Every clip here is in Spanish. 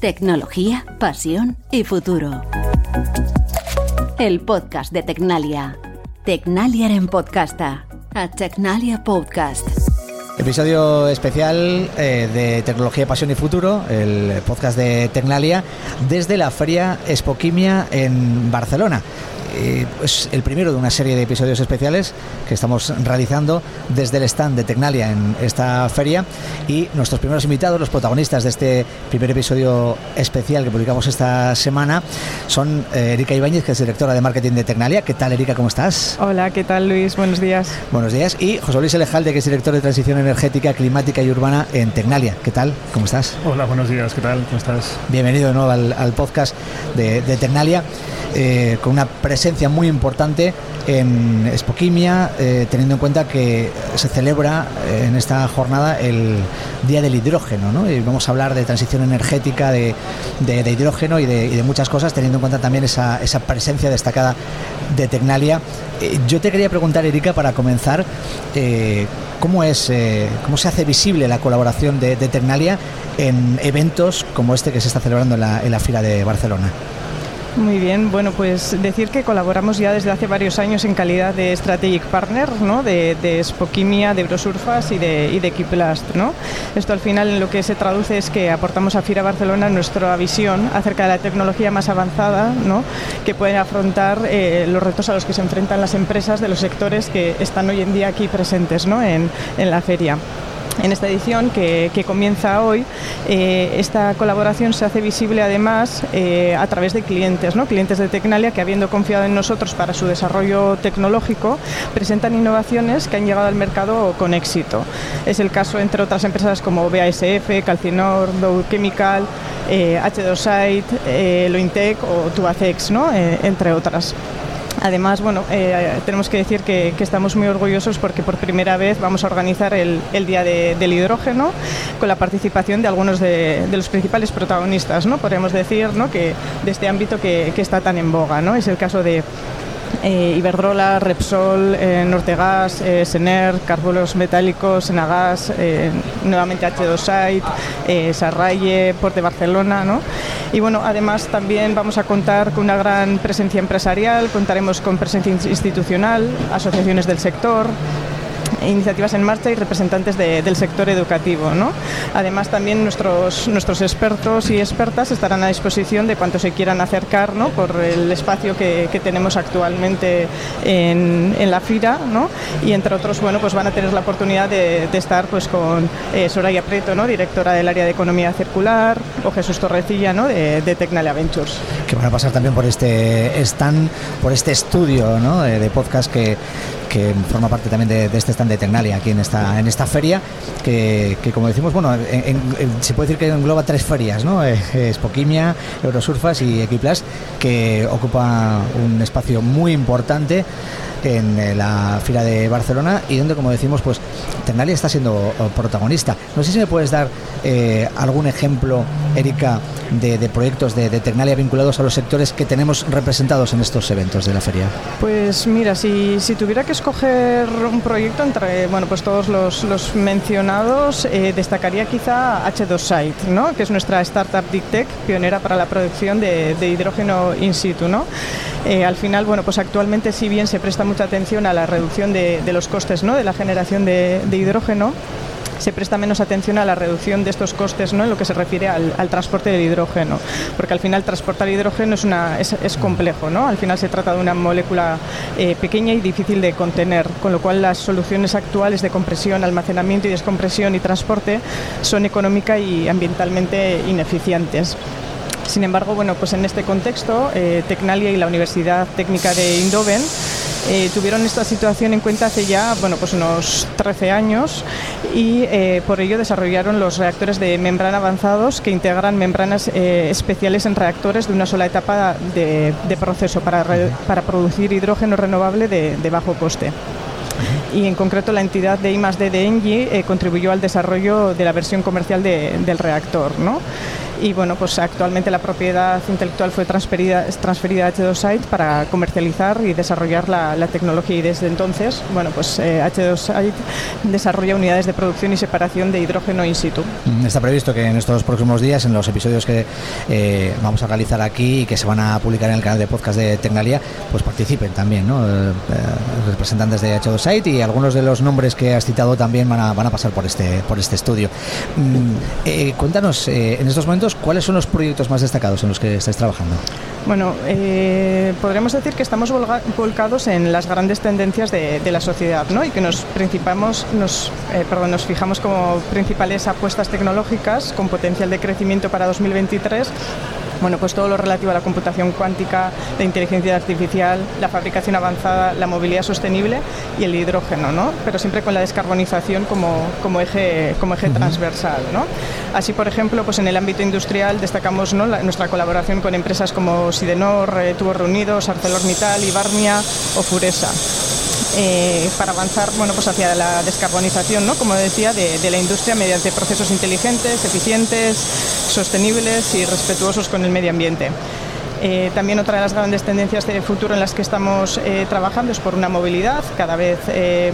Tecnología, pasión y futuro. El podcast de Tecnalia. Tecnalia en podcasta. A Tecnalia Podcast. Episodio especial eh, de Tecnología, Pasión y Futuro, el podcast de Tecnalia, desde la Feria Espoquimia en Barcelona eh, es el primero de una serie de episodios especiales que estamos realizando desde el stand de Tecnalia en esta feria y nuestros primeros invitados, los protagonistas de este primer episodio especial que publicamos esta semana son eh, Erika Ibáñez, que es directora de marketing de Tecnalia. ¿Qué tal, Erika? ¿Cómo estás? Hola, ¿qué tal, Luis? Buenos días. Buenos días. Y José Luis Elejalde, que es director de transición energética, climática y urbana en Tecnalia. ¿Qué tal? ¿Cómo estás? Hola, buenos días. ¿Qué tal? ¿Cómo estás? Bienvenido de nuevo al, podcast de, de Tecnalia. Eh, con una presencia muy importante en Espoquimia, eh, teniendo en cuenta que se celebra eh, en esta jornada el Día del Hidrógeno. ¿no? Y vamos a hablar de transición energética, de, hidrógeno y de, muchas cosas, teniendo en cuenta también esa, presencia destacada de Tecnalia. yo te quería preguntar, Erika, para comenzar, ¿cómo, es, ¿cómo se hace visible la colaboración de, Tecnalia en eventos como este que se está celebrando en la, en la Fira de Barcelona? Muy bien, bueno, pues decir que colaboramos ya desde hace varios años en calidad de Strategic Partner, ¿no? De, de Spokimia, de Eurosurfas y de, y de ¿no? Esto al final en lo que se traduce es que aportamos a FIRA Barcelona nuestra visión acerca de la tecnología más avanzada, ¿no? Que puede afrontar eh, los retos a los que se enfrentan las empresas de los sectores que están hoy en día aquí presentes, ¿no? En, en la feria en esta edición que, comienza hoy, eh, esta colaboración se hace visible además eh, a través de clientes, ¿no? clientes de Tecnalia que habiendo confiado en nosotros para su desarrollo tecnológico, presentan innovaciones que han llegado al mercado con éxito. Es el caso entre otras empresas como BASF, Calcinor, Dow Chemical, H2Site, eh, Lointec o Tubacex, ¿no? entre otras. Además, bueno, eh, tenemos que decir que, estamos muy orgullosos porque por primera vez vamos a organizar el, Día del Hidrógeno con la participación de algunos de, los principales protagonistas, ¿no? Podríamos decir, ¿no? Que de este ámbito que, que está tan en boga, ¿no? Es el caso de eh, Iberdrola, Repsol, eh, Nortegas, eh, Sener, Carburos Metálicos, Enagas, eh, nuevamente H2Site, eh, Sarraye, Port de Barcelona. ¿no? Y bueno, además también vamos a contar con una gran presencia empresarial, contaremos con presencia institucional, asociaciones del sector, iniciativas en marcha y representantes del sector educativo. ¿no? Además, también nuestros, nuestros expertos y expertas estarán a disposición de cuantos se quieran acercar ¿no? por el espacio que, que tenemos actualmente en, en, la FIRA ¿no? y entre otros bueno, pues van a tener la oportunidad de, de estar pues, con eh, Soraya Preto, ¿no? directora del área de Economía Circular, o Jesús Torrecilla ¿no? de, de Tecnalia Ventures. Que van a pasar también por este stand, por este estudio ¿no? de, de podcast que que forma parte también de, este stand de Tecnalia aquí en esta, en esta feria, que, como decimos, bueno, se puede decir que engloba tres ferias, ¿no? Eh, Spoquimia, Eurosurfas y Equiplas, que ocupa un espacio muy importante en eh, la fila de Barcelona y donde, como decimos, pues Ternalia está siendo eh, protagonista. No sé si me puedes dar eh, algún ejemplo, Erika, de, proyectos de, de, Ternalia vinculados a los sectores que tenemos representados en estos eventos de la feria. Pues mira, si, si tuviera que escoger un proyecto entre bueno, pues todos los, los mencionados, destacaría quizá H2 Site, ¿no? que es nuestra startup Tech pionera para la producción de, de hidrógeno in situ. ¿no? Al final, bueno, pues actualmente si bien se presta mucha atención a la reducción de, los costes ¿no? de la generación de, hidrógeno se presta menos atención a la reducción de estos costes ¿no? en lo que se refiere al, transporte del hidrógeno, porque al final transportar hidrógeno es, una, es, complejo, ¿no? al final se trata de una molécula eh, pequeña y difícil de contener, con lo cual las soluciones actuales de compresión, almacenamiento y descompresión y transporte son económica y ambientalmente ineficientes. Sin embargo, bueno, pues en este contexto, eh, Tecnalia y la Universidad Técnica de Indoven eh, tuvieron esta situación en cuenta hace ya bueno, pues unos 13 años y eh, por ello desarrollaron los reactores de membrana avanzados que integran membranas especiales en reactores de una sola etapa de, proceso para, para, producir hidrógeno renovable de, bajo coste y en concreto la entidad de I+D de Engie contribuyó al desarrollo de la versión comercial del reactor. ¿no? Y bueno, pues actualmente la propiedad intelectual fue transferida, transferida a H2Site para comercializar y desarrollar la, tecnología y desde entonces, bueno, pues H2Site desarrolla unidades de producción y separación de hidrógeno in situ. Mm, está previsto que en estos próximos días, en los episodios que vamos a realizar aquí y que se van a publicar en el canal de podcast de Tecnalia, pues participen también, ¿no? representantes de H2Site y algunos de los nombres que has citado también van a, van a pasar por este, por este estudio. Mm, eh, cuéntanos, eh, en estos momentos, ¿cuáles son los proyectos más destacados en los que estáis trabajando? Bueno, eh, podríamos decir que estamos volcados en las grandes tendencias de, la sociedad ¿no? y que nos, principamos, nos, perdón, nos fijamos como principales apuestas tecnológicas con potencial de crecimiento para 2023 bueno, pues todo lo relativo a la computación cuántica, la inteligencia artificial, la fabricación avanzada, la movilidad sostenible y el hidrógeno, ¿no? Pero siempre con la descarbonización como, como eje, como eje transversal, ¿no? Así, por ejemplo, pues en el ámbito industrial destacamos nuestra colaboración con empresas como Sidenor, eh, Tubos Reunidos, ArcelorMittal, Ibarmia o Furesa. Eh, para avanzar bueno, pues hacia la descarbonización, ¿no? como decía, de, la industria mediante procesos inteligentes, eficientes, sostenibles y respetuosos con el medio ambiente. Eh, también otra de las grandes tendencias de futuro en las que estamos eh, trabajando es por una movilidad cada vez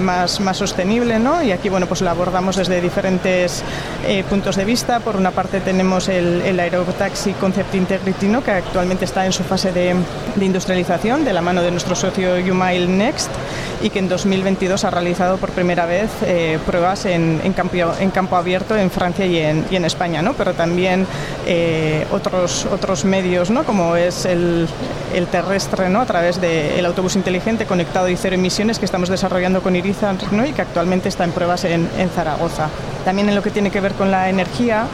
más, más sostenible, ¿no? Y aquí, bueno, pues la abordamos desde diferentes puntos de vista. Por una parte tenemos el, el Aerotaxi Concept Integrity. Que actualmente está en su fase de, industrialización de la mano de nuestro socio Umile Next y que en 2022 ha realizado por primera vez eh, pruebas en, campo, en campo abierto en Francia y en, y en España, ¿no? pero también eh, otros, otros medios, ¿no? como es el, terrestre ¿no? a través del autobús inteligente conectado y cero emisiones que estamos desarrollando con Iriza ¿no? y que actualmente está en pruebas en, Zaragoza. También en lo que tiene que ver con la energía,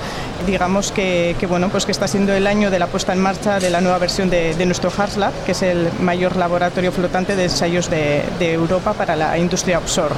digamos que, que, bueno, pues que está siendo el año de la puesta en marcha de la nueva versión de, de nuestro HARSLAB, que es el mayor laboratorio flotante de ensayos de, de Europa para la industria offshore.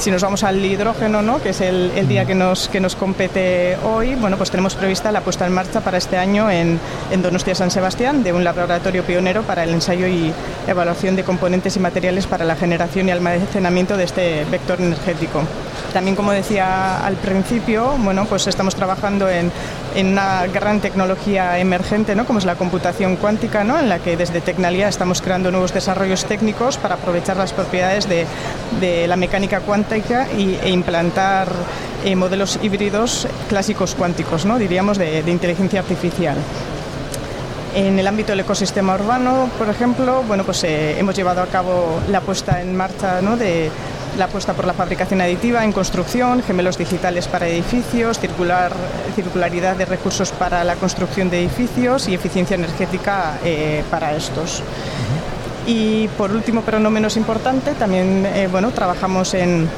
Si nos vamos al hidrógeno, ¿no? que es el, día que nos, que nos compete hoy, bueno, pues tenemos prevista la puesta en marcha para este año en, en Donostia San Sebastián de un laboratorio pionero para el ensayo y evaluación de componentes y materiales para la generación y almacenamiento de este vector energético. También, como decía al principio, bueno, pues estamos trabajando en, una gran tecnología emergente, ¿no? como es la computación cuántica, ¿no? en la que desde Tecnalia estamos creando nuevos desarrollos técnicos para aprovechar las propiedades de, la mecánica cuántica y, e implantar eh, modelos híbridos clásicos cuánticos, ¿no? diríamos, de, de inteligencia artificial. En el ámbito del ecosistema urbano, por ejemplo, bueno, pues eh, hemos llevado a cabo la puesta en marcha ¿no? de la apuesta por la fabricación aditiva en construcción, gemelos digitales para edificios, circular, circularidad de recursos para la construcción de edificios y eficiencia energética eh, para estos. Y por último, pero no menos importante, también eh, bueno, trabajamos en,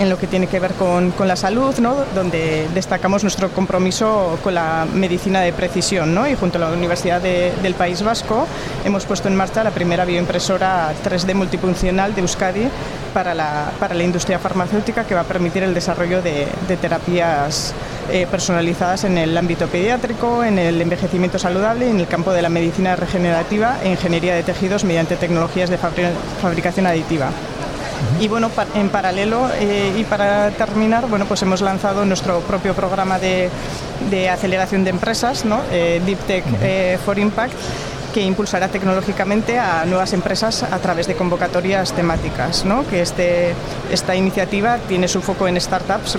en lo que tiene que ver con, con la salud, ¿no? donde destacamos nuestro compromiso con la medicina de precisión ¿no? y junto a la Universidad de, del País Vasco hemos puesto en marcha la primera bioimpresora 3D multifuncional de Euskadi para la, para la industria farmacéutica que va a permitir el desarrollo de, de terapias eh, personalizadas en el ámbito pediátrico, en el envejecimiento saludable y en el campo de la medicina regenerativa e ingeniería de tejidos mediante tecnologías de fabricación aditiva. Y bueno, en paralelo eh, y para terminar, bueno, pues hemos lanzado nuestro propio programa de, de aceleración de empresas, ¿no? eh, Deep Tech eh, for Impact que impulsará tecnológicamente a nuevas empresas a través de convocatorias temáticas. ¿no? Que este, esta iniciativa tiene su foco en startups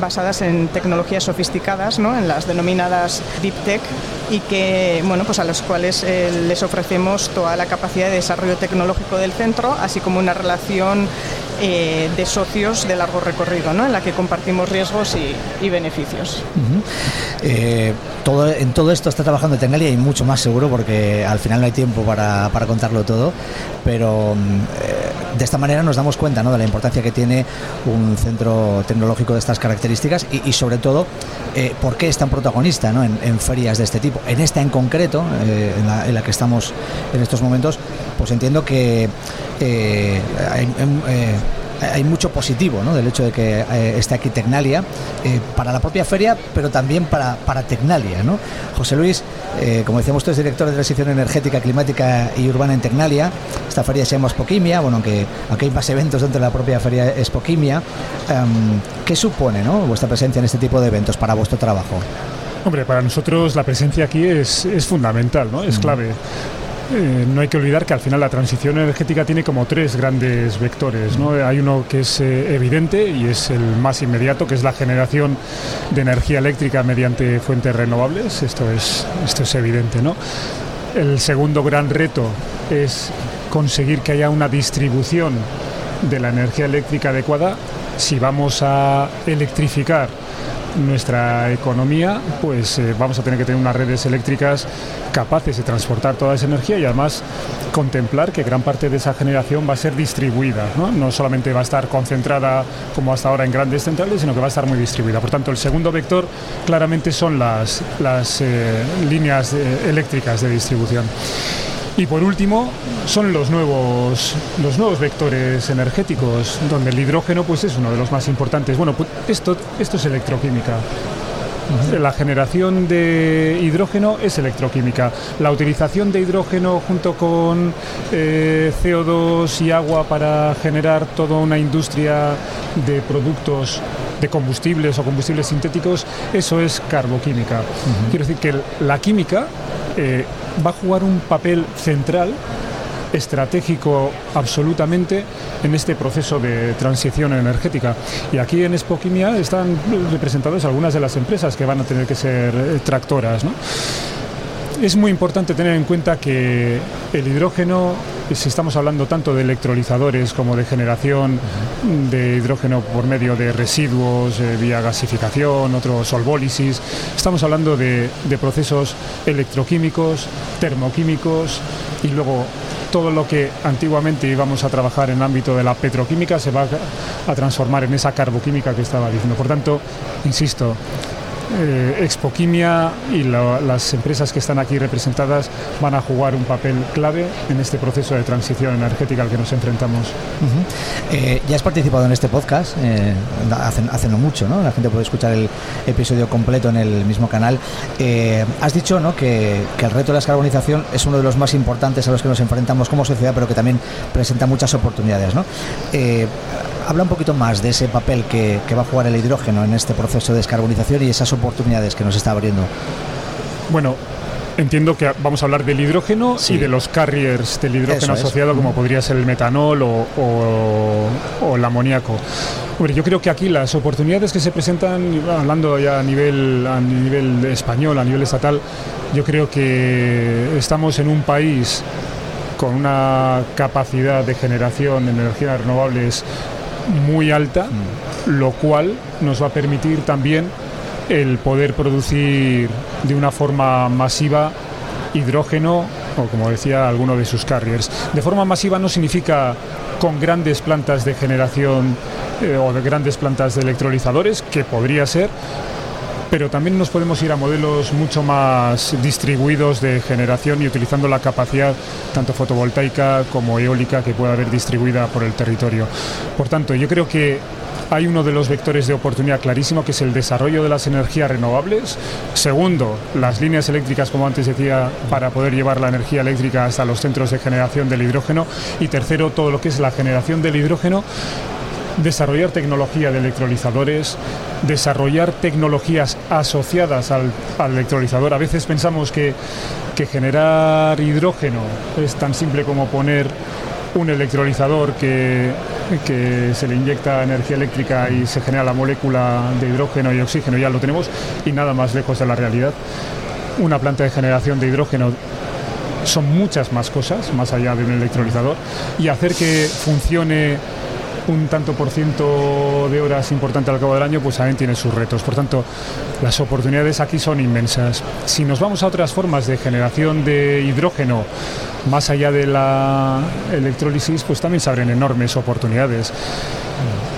basadas, en tecnologías sofisticadas, ¿no? en las denominadas Deep Tech, y que, bueno, pues a los cuales eh, les ofrecemos toda la capacidad de desarrollo tecnológico del centro, así como una relación eh, de socios de largo recorrido, ¿no? en la que compartimos riesgos y, y beneficios. Eh, todo, en todo esto está trabajando Tecnalia y mucho más seguro porque al final no hay tiempo para, para contarlo todo, pero eh, de esta manera nos damos cuenta ¿no? de la importancia que tiene un centro tecnológico de estas características y, sobre todo por qué es tan protagonista ¿no? en, ferias de este tipo. En esta en concreto, en, la, en, la, que estamos en estos momentos, pues entiendo que eh, hay, eh, hay mucho positivo ¿no? del hecho de que eh, esté aquí Tecnalia eh, para la propia feria, pero también para, para Tecnalia. ¿no? José Luis, eh, como decíamos, tú eres director de transición energética, climática y urbana en Tecnalia. Esta feria se llama Spoquimia, bueno, aunque, aunque hay más eventos dentro de la propia feria Spoquimia. Um, ¿Qué supone ¿no? vuestra presencia en este tipo de eventos para vuestro trabajo? Hombre, para nosotros la presencia aquí es, es fundamental, ¿no? Es clave. Eh, no hay que olvidar que al final la transición energética tiene como tres grandes vectores. ¿no? Hay uno que es eh, evidente y es el más inmediato, que es la generación de energía eléctrica mediante fuentes renovables. Esto es, esto es evidente. ¿no? El segundo gran reto es conseguir que haya una distribución de la energía eléctrica adecuada. Si vamos a electrificar nuestra economía, pues eh, vamos a tener que tener unas redes eléctricas capaces de transportar toda esa energía y además contemplar que gran parte de esa generación va a ser distribuida, no, solamente va a estar concentrada como hasta ahora en grandes centrales, sino que va a estar muy distribuida. Por tanto, el segundo vector claramente son las, las eh, líneas eh, eléctricas de distribución. Y por último, son los nuevos, los nuevos vectores energéticos, donde el hidrógeno pues, es uno de los más importantes. Bueno, pues esto, esto es electroquímica. La generación de hidrógeno es electroquímica. La utilización de hidrógeno junto con eh, CO2 y agua para generar toda una industria de productos de combustibles o combustibles sintéticos, eso es carboquímica. Quiero decir que la química eh, va a jugar un papel central estratégico absolutamente en este proceso de transición energética. Y aquí en Spoquimia están representadas algunas de las empresas que van a tener que ser eh, tractoras. Es muy importante tener en cuenta que el hidrógeno, si estamos hablando tanto de electrolizadores como de generación de hidrógeno por medio de residuos, eh, vía gasificación, otros solvólisis, estamos hablando de, de procesos electroquímicos, termoquímicos y luego todo lo que antiguamente íbamos a trabajar en el ámbito de la petroquímica se va a transformar en esa carboquímica que estaba diciendo. Por tanto, insisto, eh, Expoquimia y las empresas que están aquí representadas van a jugar un papel clave en este proceso de transición energética al que nos enfrentamos. Eh, ya has participado en este podcast eh, hace, no mucho, ¿no? La gente puede escuchar el episodio completo en el mismo canal. has dicho ¿no? que, el reto de la descarbonización es uno de los más importantes a los que nos enfrentamos como sociedad, pero que también presenta muchas oportunidades. ¿no? Habla un poquito más de ese papel que, va a jugar el hidrógeno en este proceso de descarbonización y esas oportunidades que nos está abriendo. Bueno, entiendo que vamos a hablar del hidrógeno y de los carriers del hidrógeno asociado, como podría ser el metanol o, el amoníaco. Hombre, yo creo que aquí las oportunidades que se presentan, hablando ya a nivel, a nivel español, a nivel estatal, yo creo que estamos en un país con una capacidad de generación de energías renovables muy alta, lo cual nos va a permitir también el poder producir de una forma masiva hidrógeno o como decía alguno de sus carriers. De forma masiva no significa con grandes plantas de generación eh, o de grandes plantas de electrolizadores, que podría ser, pero también nos podemos ir a modelos mucho más distribuidos de generación y utilizando la capacidad tanto fotovoltaica como eólica que pueda haber distribuida por el territorio. Por tanto, yo creo que hay uno de los vectores de oportunidad clarísimo que es el desarrollo de las energías renovables. Segundo, las líneas eléctricas, como antes decía, para poder llevar la energía eléctrica hasta los centros de generación del hidrógeno. Y tercero, todo lo que es la generación del hidrógeno desarrollar tecnología de electrolizadores, desarrollar tecnologías asociadas al, electrolizador. A veces pensamos que, generar hidrógeno es tan simple como poner un electrolizador que, que, se le inyecta energía eléctrica y se genera la molécula de hidrógeno y oxígeno, ya lo tenemos, y nada más lejos de la realidad. Una planta de generación de hidrógeno son muchas más cosas, más allá de un electrolizador, y hacer que funcione un tanto por ciento de horas importante al cabo del año, pues también tiene sus retos. Por tanto, las oportunidades aquí son inmensas. Si nos vamos a otras formas de generación de hidrógeno, más allá de la electrólisis, pues también se abren enormes oportunidades.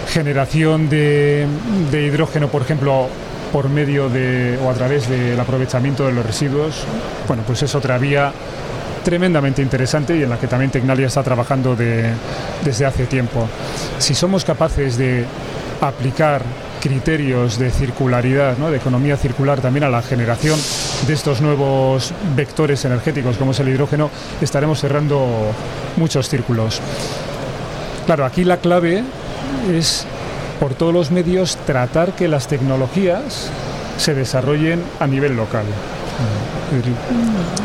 Generación de, de hidrógeno, por ejemplo, por medio de o a través del aprovechamiento de los residuos, bueno, pues es otra vía tremendamente interesante y en la que también Tecnalia está trabajando desde hace tiempo. Si somos capaces de aplicar criterios de circularidad, de economía circular también a la generación de estos nuevos vectores energéticos como es el hidrógeno, estaremos cerrando muchos círculos. Claro, aquí la clave es por todos los medios tratar que las tecnologías se desarrollen a nivel local.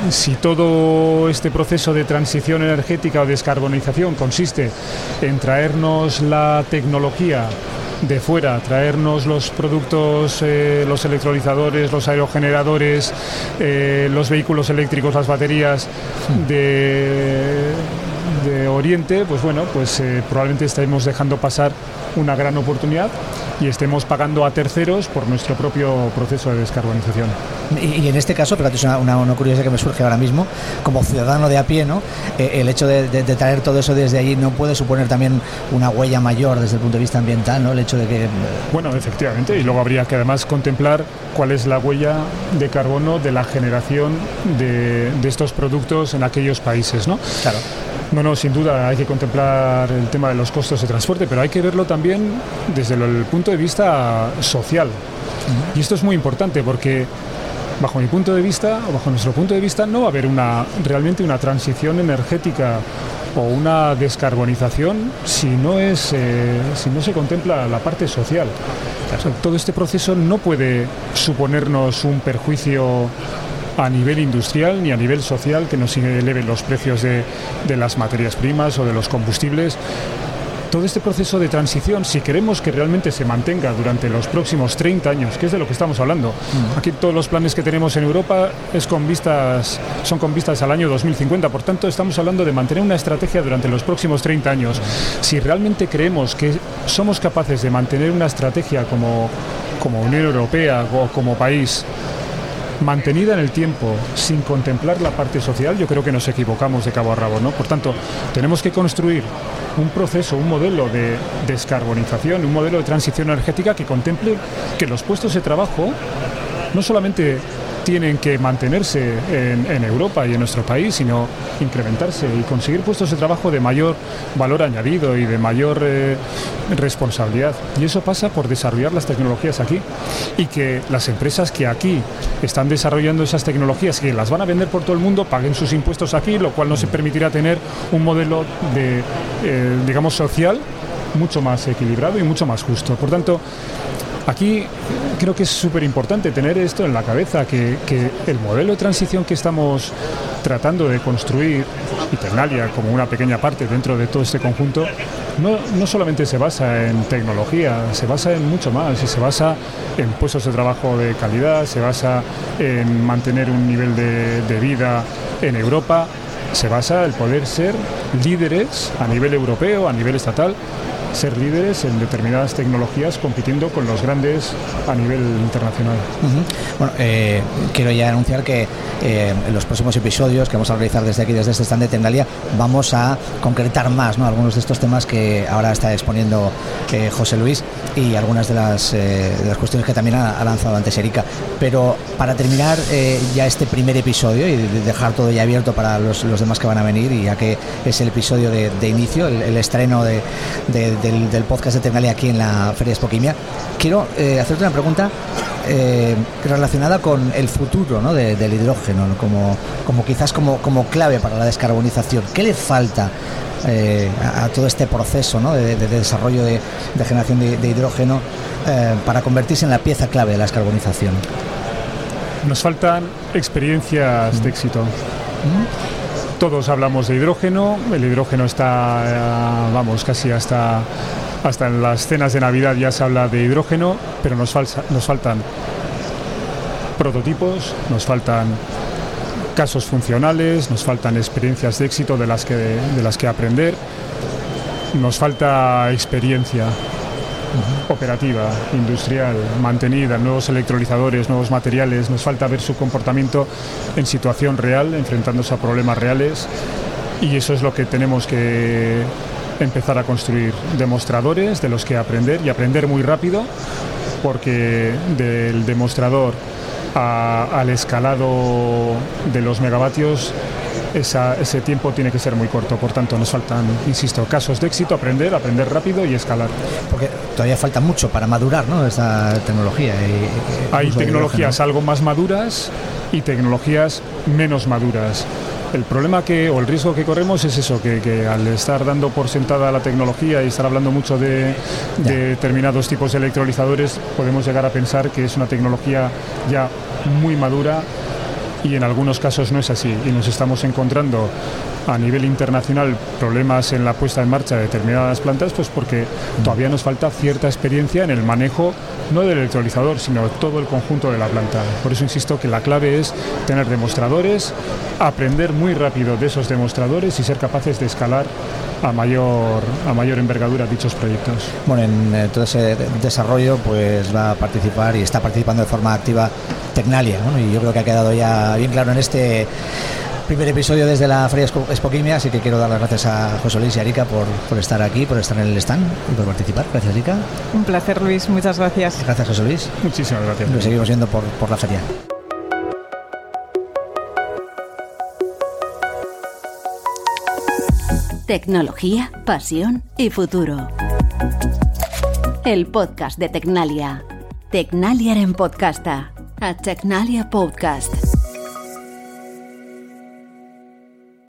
Si todo este proceso de transición energética o descarbonización consiste en traernos la tecnología de fuera, traernos los productos, eh, los electrolizadores, los aerogeneradores, eh, los vehículos eléctricos, las baterías de, Oriente, pues bueno, pues eh, probablemente estemos dejando pasar una gran oportunidad y estemos pagando a terceros por nuestro propio proceso de descarbonización. Y, en este caso, pero es una, una, curiosidad que me surge ahora mismo, como ciudadano de a pie, ¿no? Eh, el hecho de, traer todo eso desde allí no puede suponer también una huella mayor desde el punto de vista ambiental, ¿no? El hecho de que... Bueno, efectivamente, y luego habría que además contemplar cuál es la huella de carbono de la generación de, de estos productos en aquellos países, ¿no? Claro. Bueno, sin duda hay que contemplar el tema de los costos de transporte, pero hay que verlo también desde el punto de vista social. Y esto es muy importante porque bajo mi punto de vista, o bajo nuestro punto de vista, no va a haber una, realmente una transición energética o una descarbonización si no, es, eh, si no se contempla la parte social. todo este proceso no puede suponernos un perjuicio a nivel industrial ni a nivel social que nos eleven los precios de, de las materias primas o de los combustibles todo este proceso de transición, si queremos que realmente se mantenga durante los próximos 30 años, que es de lo que estamos hablando, mm. aquí todos los planes que tenemos en Europa es con vistas, son con vistas al año 2050, por tanto estamos hablando de mantener una estrategia durante los próximos 30 años. Si realmente creemos que somos capaces de mantener una estrategia como, como Unión Europea o como país, mantenida en el tiempo sin contemplar la parte social, yo creo que nos equivocamos de cabo a rabo. ¿no? Por tanto, tenemos que construir un proceso, un modelo de descarbonización, un modelo de transición energética que contemple que los puestos de trabajo no solamente tienen que mantenerse en, Europa y en nuestro país, sino incrementarse y conseguir puestos de trabajo de mayor valor añadido y de mayor eh, responsabilidad. Y eso pasa por desarrollar las tecnologías aquí y que las empresas que aquí están desarrollando esas tecnologías, que las van a vender por todo el mundo, paguen sus impuestos aquí, lo cual nos permitirá tener un modelo de, eh, digamos, social mucho más equilibrado y mucho más justo. Por tanto, Aquí creo que es súper importante tener esto en la cabeza, que, el modelo de transición que estamos tratando de construir, y Ternalia como una pequeña parte dentro de todo este conjunto, no, solamente se basa en tecnología, se basa en mucho más, se basa en puestos de trabajo de calidad, se basa en mantener un nivel de, de vida en Europa, se basa en poder ser líderes a nivel europeo, a nivel estatal, ser líderes en determinadas tecnologías compitiendo con los grandes a nivel internacional. Bueno, eh, quiero ya anunciar que eh, en los próximos episodios que vamos a realizar desde aquí, desde este stand de Tendalia, vamos a concretar más ¿no? algunos de estos temas que ahora está exponiendo eh, José Luis y algunas de las, de las cuestiones que también ha, lanzado antes Erika. Pero para terminar ya este primer episodio y dejar todo ya abierto para los, demás que van a venir, y ya que es el episodio de, inicio, el, estreno de del, podcast de Ternalia aquí en la Feria Spoquimia, quiero eh, hacerte una pregunta eh, relacionada con el futuro del hidrógeno, como, como quizás como, como clave para la descarbonización. ¿Qué le falta eh, a, todo este proceso de, desarrollo de, generación de, hidrógeno para convertirse en la pieza clave de la descarbonización? Nos faltan experiencias de éxito. Todos hablamos de hidrógeno, el hidrógeno está, eh, vamos, casi hasta, hasta en las cenas de Navidad ya se habla de hidrógeno, pero nos, nos faltan prototipos, nos faltan casos funcionales, nos faltan experiencias de éxito de las que, de las que aprender, nos falta experiencia operativa, industrial, mantenida, nuevos electrolizadores, nuevos materiales. Nos falta ver su comportamiento en situación real, enfrentándose a problemas reales. Y eso es lo que tenemos que empezar a construir demostradores de los que aprender y aprender muy rápido, porque del demostrador al escalado de los megavatios ese tiempo tiene que ser muy corto. Por tanto, nos faltan, insisto, casos de éxito, aprender, aprender rápido y escalar. Porque todavía falta mucho para madurar ¿no? esa tecnología. Hay tecnologías algo más maduras y tecnologías menos maduras. El problema que, o el riesgo que corremos es eso, que, al estar dando por sentada la tecnología y estar hablando mucho de, determinados tipos de electrolizadores, podemos llegar a pensar que es una tecnología ya muy madura y en algunos casos no es así. Y nos estamos encontrando a nivel internacional problemas en la puesta en marcha de determinadas plantas, pues porque todavía nos falta cierta experiencia en el manejo no del electrolizador, sino todo el conjunto de la planta. Por eso insisto que la clave es tener demostradores, aprender muy rápido de esos demostradores y ser capaces de escalar a mayor, a mayor envergadura dichos proyectos. Bueno, en eh, todo ese desarrollo pues va a participar y está participando de forma activa Tecnalia, y yo creo que ha quedado ya bien claro en este primer episodio desde la Feria Espoquimia, así que quiero dar las gracias a José Luis y a Erika por, por, estar aquí, por estar en el stand y por participar. Gracias, Erika. Un placer, Luis. Muchas gracias. Gracias, José Luis. Muchísimas gracias. Nos seguimos viendo por, por la feria. Tecnología, pasión y futuro. El podcast de Tecnalia. Tecnalia en podcasta. A Tecnalia Podcast.